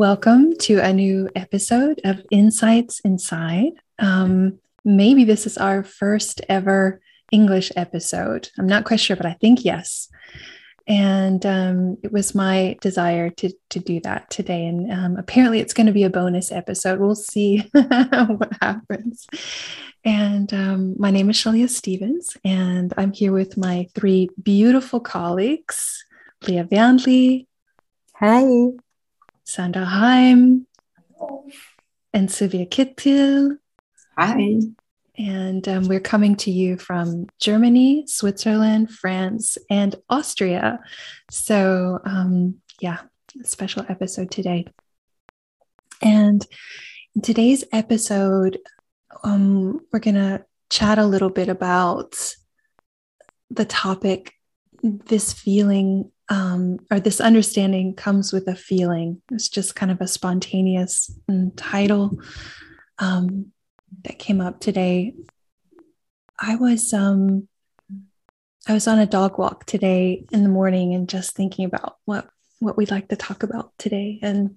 Welcome to a new episode of Insights Inside. Um, maybe this is our first ever English episode. I'm not quite sure, but I think yes. And um, it was my desire to, to do that today. And um, apparently, it's going to be a bonus episode. We'll see what happens. And um, my name is Shailia Stephens, and I'm here with my three beautiful colleagues Lea Vandley. Hi. Sandra Heim and Silvia Chytil. Hi. And um, we're coming to you from Germany, Switzerland, France, and Austria. So, um, yeah, special episode today. And in today's episode, um, we're going to chat a little bit about the topic this feeling um, or this understanding comes with a feeling. It's just kind of a spontaneous title um, that came up today. I was um, I was on a dog walk today in the morning and just thinking about what what we'd like to talk about today, and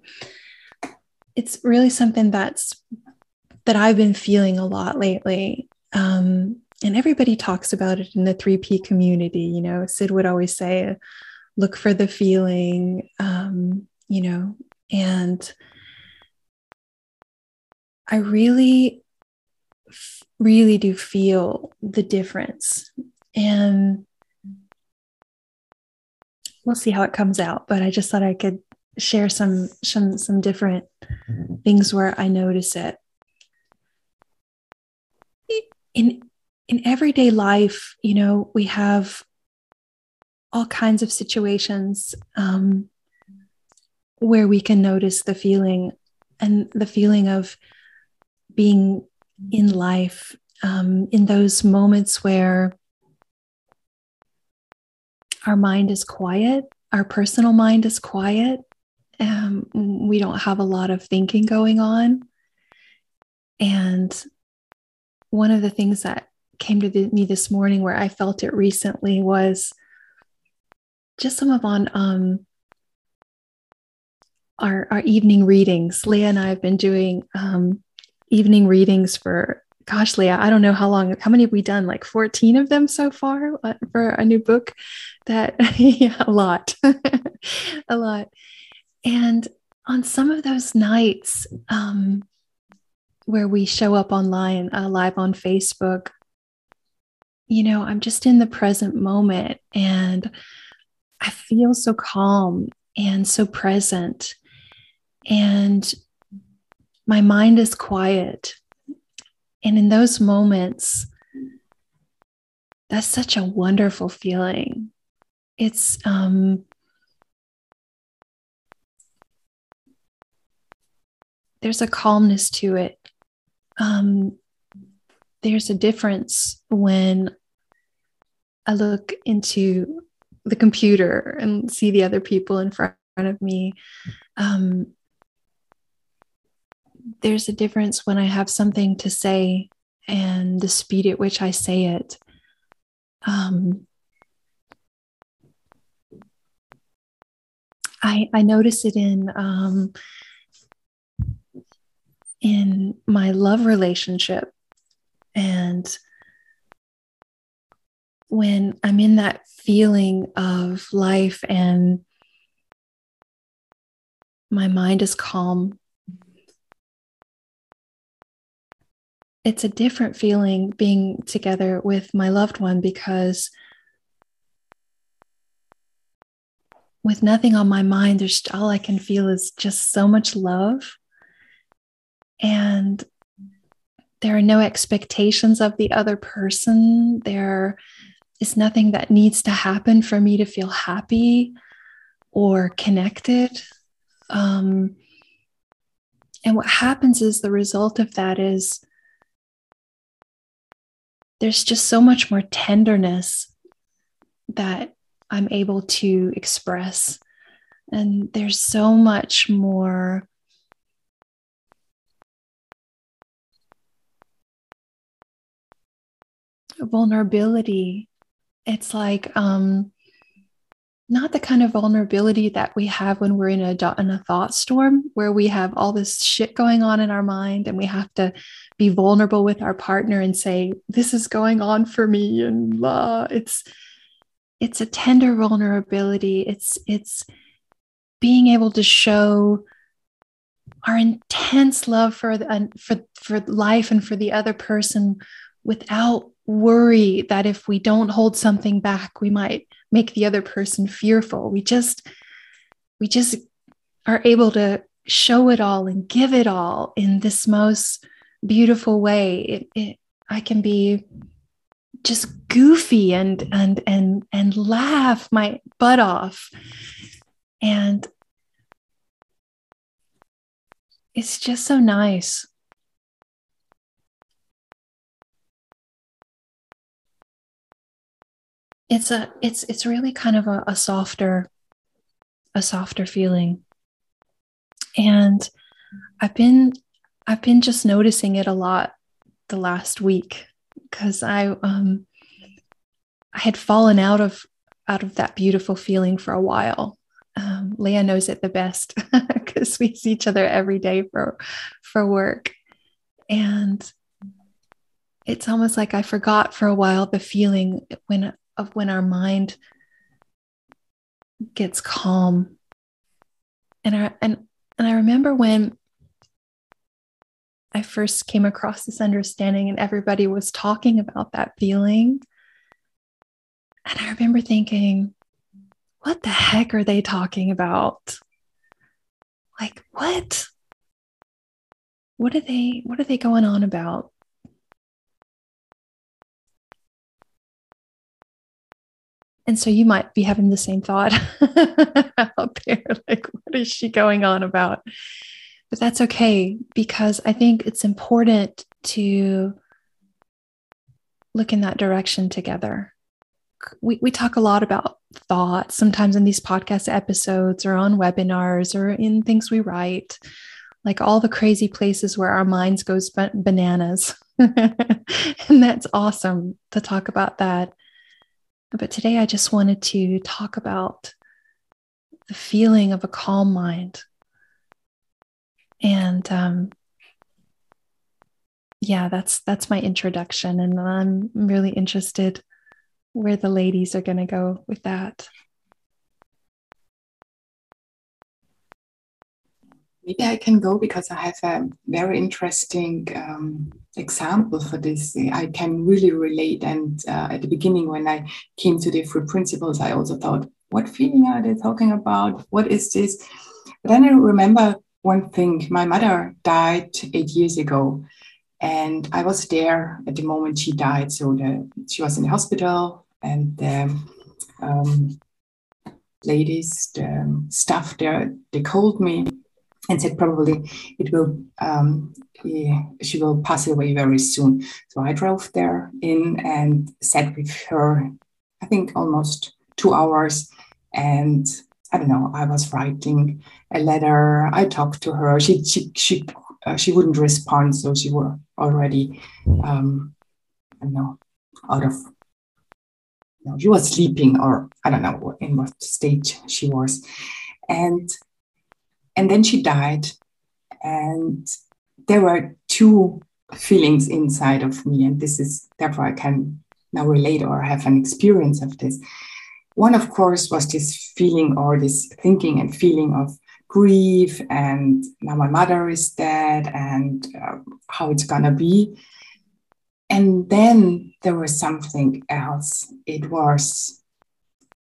it's really something that's that I've been feeling a lot lately. Um, and everybody talks about it in the 3P community. You know, Syd would always say, look for the feeling, um, you know, and I really, really do feel the difference. And we'll see how it comes out, but I just thought I could share some some some different things where I notice it. In in everyday life, you know, we have all kinds of situations um, where we can notice the feeling and the feeling of being in life um, in those moments where our mind is quiet, our personal mind is quiet. Um, we don't have a lot of thinking going on. And one of the things that came to the, me this morning where I felt it recently was just some of on um, our our evening readings. Lea and I have been doing um, evening readings for gosh, Lea, I don't know how long. How many have we done? Like fourteen of them so far uh, for a new book. That yeah, a lot, a lot. And on some of those nights um, where we show up online, uh, live on Facebook, you know, I'm just in the present moment and I feel so calm and so present. And my mind is quiet. And in those moments, that's such a wonderful feeling. It's, um, there's a calmness to it. Um, there's a difference when I look into the computer and see the other people in front of me. Um, there's a difference when I have something to say and the speed at which I say it. Um, I, I notice it in um, in my love relationship and when I'm in that feeling of life and my mind is calm, it's a different feeling being together with my loved one because with nothing on my mind, there's all I can feel is just so much love. And there are no expectations of the other person. There is nothing that needs to happen for me to feel happy or connected. Um, and what happens is the result of that is there's just so much more tenderness that I'm able to express. And there's so much more vulnerability. It's like um, not the kind of vulnerability that we have when we're in a, in a thought storm where we have all this shit going on in our mind and we have to be vulnerable with our partner and say this is going on for me and blah. it's it's a tender vulnerability it's it's being able to show our intense love for the, for for life and for the other person without worry that if we don't hold something back we might make the other person fearful. We just we just are able to show it all and give it all in this most beautiful way. It, it i can be just goofy and and and and laugh my butt off. And it's just so nice it's a it's it's really kind of a, a softer a softer feeling and i've been i've been just noticing it a lot the last week because I um I had fallen out of out of that beautiful feeling for a while. Um, Lea knows it the best because we see each other every day for for work, and it's almost like I forgot for a while the feeling when of when our mind gets calm, and I and and I remember when I first came across this understanding and everybody was talking about that feeling. And I remember thinking, what the heck are they talking about? Like, what? What are they what are they going on about? And so you might be having the same thought out there. Like, what is she going on about? But that's okay because I think it's important to look in that direction together. We, we talk a lot about thoughts, sometimes in these podcast episodes or on webinars or in things we write, like all the crazy places where our minds goes bananas. and that's awesome to talk about that. But today I just wanted to talk about the feeling of a calm mind. And um, yeah that's that's my introduction. And i'm really interested where the ladies are going to go with that maybe i can go because i have a very interesting um, example for this. I can really relate. And uh, at the beginning when i came to the free principles i also thought what feeling are they talking about? What is this? But then i remember one thing. My mother died eight years ago. And i was there at the moment she died. So the, she was in the hospital and the um, ladies the staff there they called me and said probably it will um, she will pass away very soon so i drove there in and sat with her i think almost two hours and I don't know, I was writing a letter. I talked to her. She she she uh, she wouldn't respond, so she were already um, I don't know out of she was sleeping or I don't know in what state she was, and and then she died, and there were two feelings inside of me, and this is therefore I can now relate or have an experience of this. One, of course, was this feeling or this thinking and feeling of grief, and now my mother is dead, and uh, how it's gonna be. And then there was something else. It was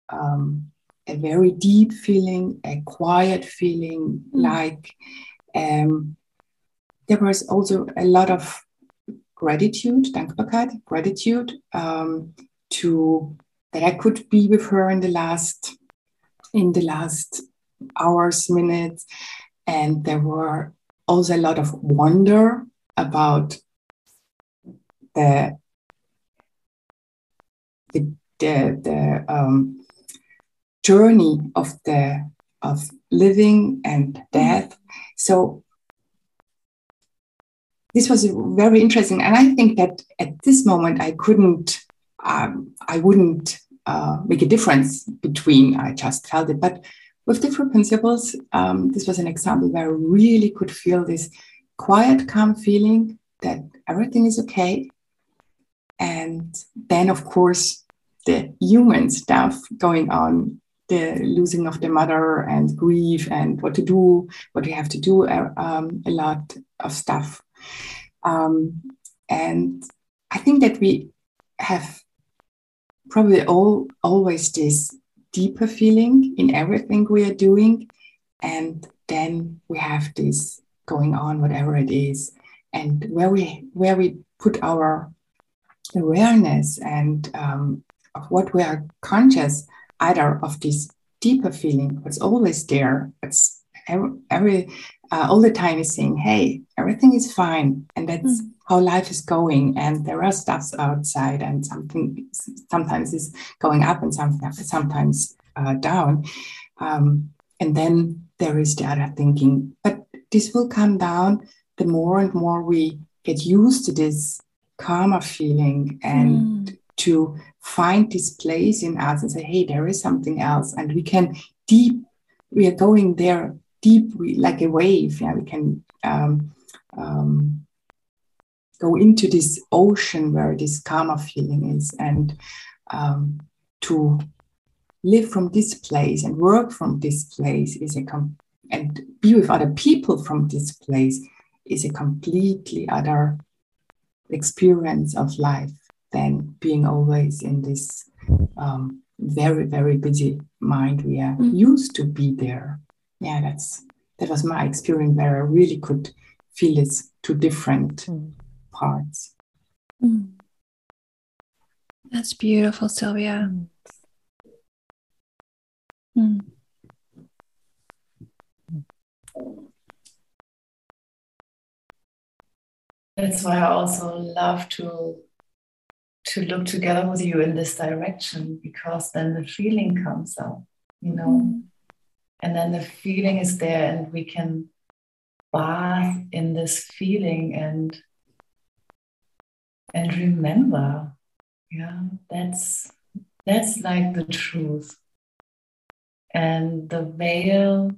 um, a very deep feeling, a quiet feeling, mm. like um, there was also a lot of gratitude, Dankbarkeit, gratitude um, to that I could be with her in the last in the last hours, minutes, And there were also a lot of wonder about the the the, the um, journey of the of living and death. So this was very interesting, and I think that at this moment I couldn't, um, I wouldn't uh, make a difference between. I just felt it, but with different principles, um, this was an example where I really could feel this quiet, calm feeling that everything is okay. And then, of course, the human stuff going on the losing of the mother and grief and what to do, what we have to do, uh, um, a lot of stuff. Um, and I think that we have probably all always this deeper feeling in everything we are doing. And then we have this going on, whatever it is, and where we where we put our awareness and um, of what we are conscious either of this deeper feeling what's always there it's every, every uh, all the time is saying hey everything is fine and that's mm. how life is going and there are stuffs outside and something sometimes is going up and sometimes sometimes uh, down um, and then there is the other thinking but this will come down the more and more we get used to this calmer feeling and mm. to find this place in us and say, hey, there is something else. And we can deep, we are going there deep, we, like a wave. Yeah, we can um, um, go into this ocean where this karma feeling is and um, to live from this place and work from this place is a com- and be with other people from this place is a completely other experience of life than being always in this um, very very busy mind we are mm. used to be there yeah that's that was my experience where i really could feel it's two different mm. parts mm. that's beautiful silvia mm. Mm. That's why I also love to to look together with you in this direction because then the feeling comes up, you know, mm. and then the feeling is there, and we can bath in this feeling and and remember, yeah, that's that's like the truth, and the veil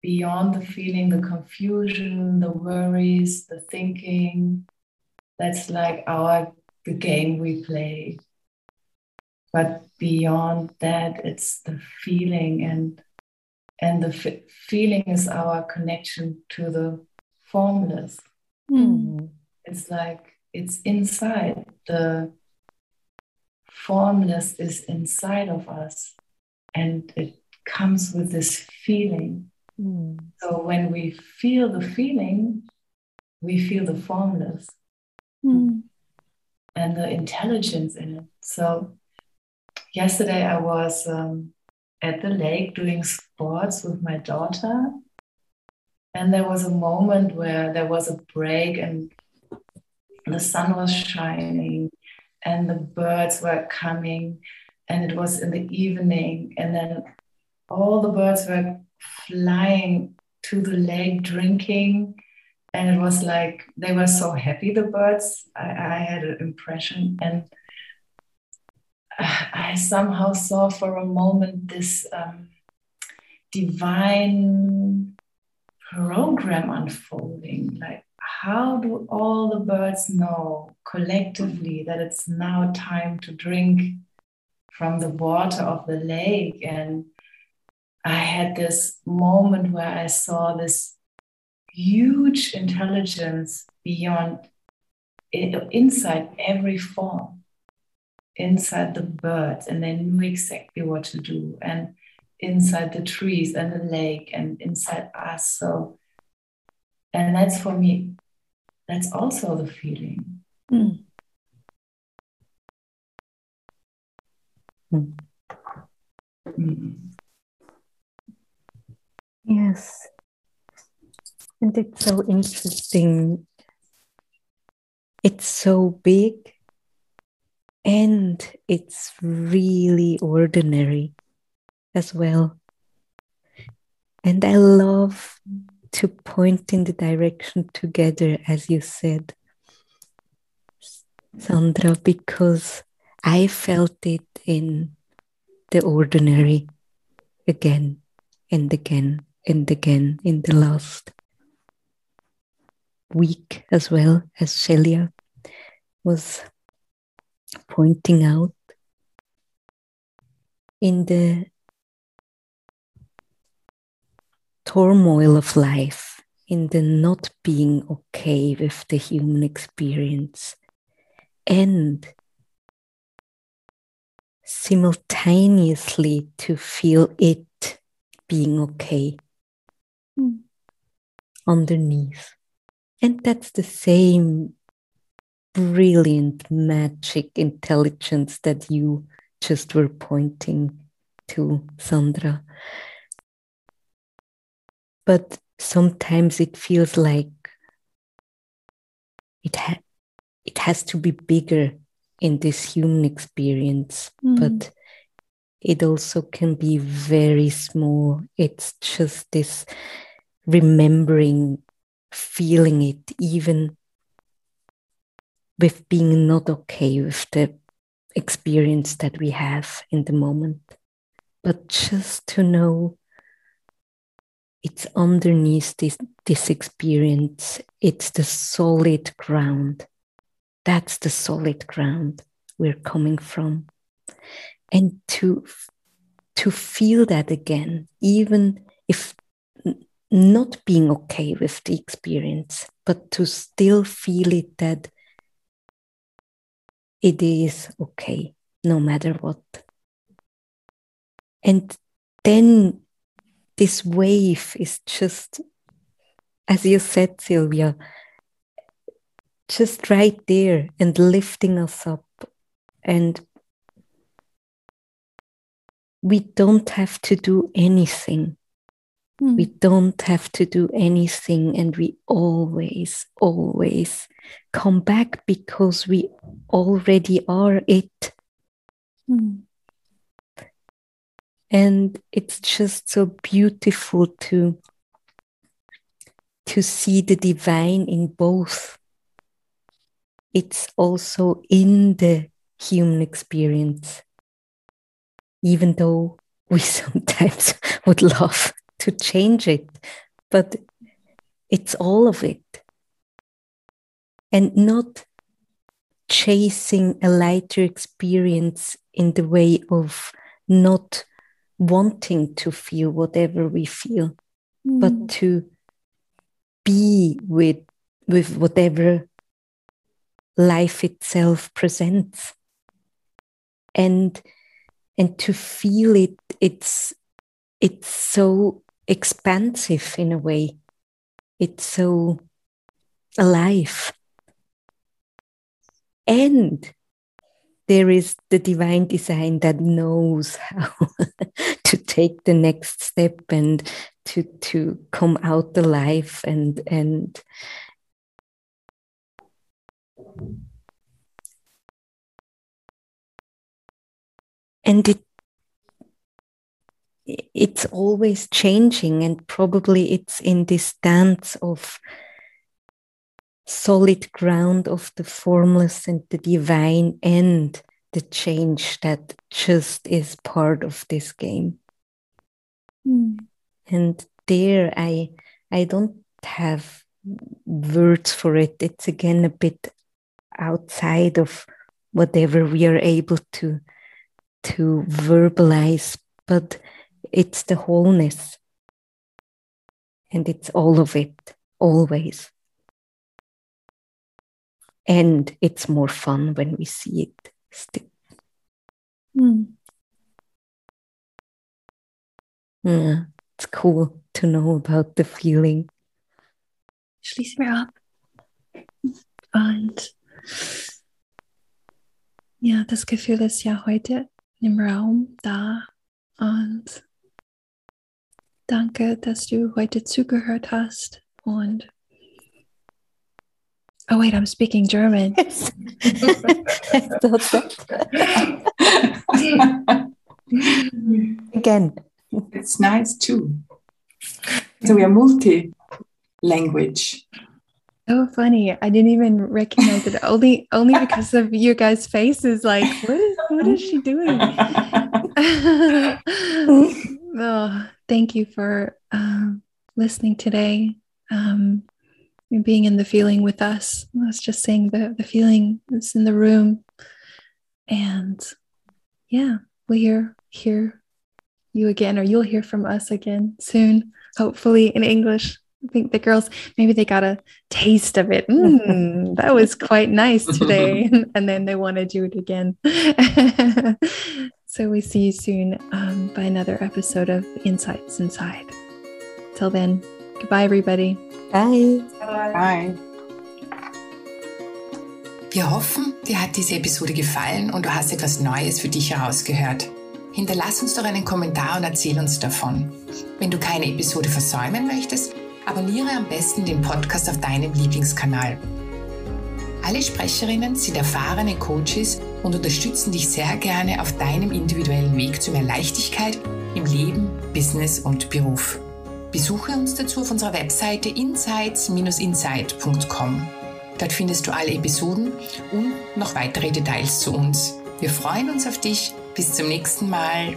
beyond the feeling, the confusion, the worries, the thinking. That's like our the game we play. But beyond that, it's the feeling and and the f- feeling is our connection to the formless. Mm. It's like it's inside. The formless is inside of us, and it comes with this feeling so when we feel the feeling, we feel the formless mm. And the intelligence in it. So yesterday I was um, at the lake doing sports with my daughter. And there was a moment where there was a break and the sun was shining and the birds were coming and it was in the evening and then all the birds were flying to the lake drinking and it was like they were so happy the birds. I, I had an impression. And i somehow saw for a moment this um, divine program unfolding. Like how do all the birds know collectively that it's now time to drink from the water of the lake? And I had this moment where I saw this huge intelligence beyond inside every form, inside the birds, and they knew exactly what to do, and inside the trees and the lake, and inside us. So, and that's for me, that's also the feeling. Mm. Mm. Yes. And it's so interesting. It's so big and it's really ordinary as well. And I love to point in the direction together, as you said, Sandra, because I felt it in the ordinary again and again and again in the last week as well as Shailia was pointing out in the turmoil of life, in the not being okay with the human experience, and simultaneously to feel it being okay mm. underneath. And that's the same brilliant magic intelligence that you just were pointing to, Sandra. But sometimes it feels like it, ha- it has to be bigger in this human experience, mm. but it also can be very small. It's just this remembering, feeling it, even with being not okay with the experience that we have in the moment. But just to know it's underneath this, this experience, it's the solid ground. That's the solid ground we're coming from. And to, to feel that again, even if not being okay with the experience, but to still feel it that it is okay no matter what. And then this wave is just, as you said, Silvia, just right there and lifting us up. And we don't have to do anything. Mm. We don't have to do anything, and we always, always come back because we already are it. Mm. And it's just so beautiful to, to see the divine in both. It's also in the human experience, even though we sometimes would love to change it, but it's all of it. And not chasing a lighter experience in the way of not wanting to feel whatever we feel, mm. but to be with, with whatever life itself presents. And and to feel it it's it's so expansive in a way. It's so alive. And there is the divine design that knows how to take the next step and to to come out alive and and and it it's always changing and probably it's in this dance of solid ground of the formless and the divine and the change that just is part of this game mm. and there i i don't have words for it it's again a bit outside of whatever we are able to to verbalize but it's the wholeness. And it's all of it, always. And it's more fun when we see it still. Mm. Yeah, it's cool to know about the feeling. Schließen wir ab. Und ja, das Gefühl ist ja heute im Raum da. Und Danke, dass du heute zugehört hast Und Oh wait, I'm speaking German. Again. It's nice too. So we are multi language. So funny. I didn't even recognize it. Only only because of you guys' faces. Like, what is what is she doing? oh, thank you for um, listening today. Um, and being in the feeling with us. I was just saying the, the feeling is in the room. And yeah, we'll hear hear you again, or you'll hear from us again soon, hopefully in English. I think the girls maybe they got a taste of it. Mm, that was quite nice today, and then they want to do it again. so we see you soon um, by another episode of Insights Inside. Till then, goodbye, everybody. Bye. Bye. Wir hoffen, dir hat diese Episode gefallen und du hast etwas Neues für dich herausgehört. Hinterlass uns doch einen Kommentar und erzähl uns davon. Wenn du keine Episode versäumen möchtest, abonniere am besten den Podcast auf deinem Lieblingskanal. Alle Sprecherinnen sind erfahrene Coaches und unterstützen dich sehr gerne auf deinem individuellen Weg zu mehr Leichtigkeit im Leben, Business und Beruf. Besuche uns dazu auf unserer Webseite insights-insight.com. Dort findest du alle Episoden und noch weitere Details zu uns. Wir freuen uns auf dich. Bis zum nächsten Mal.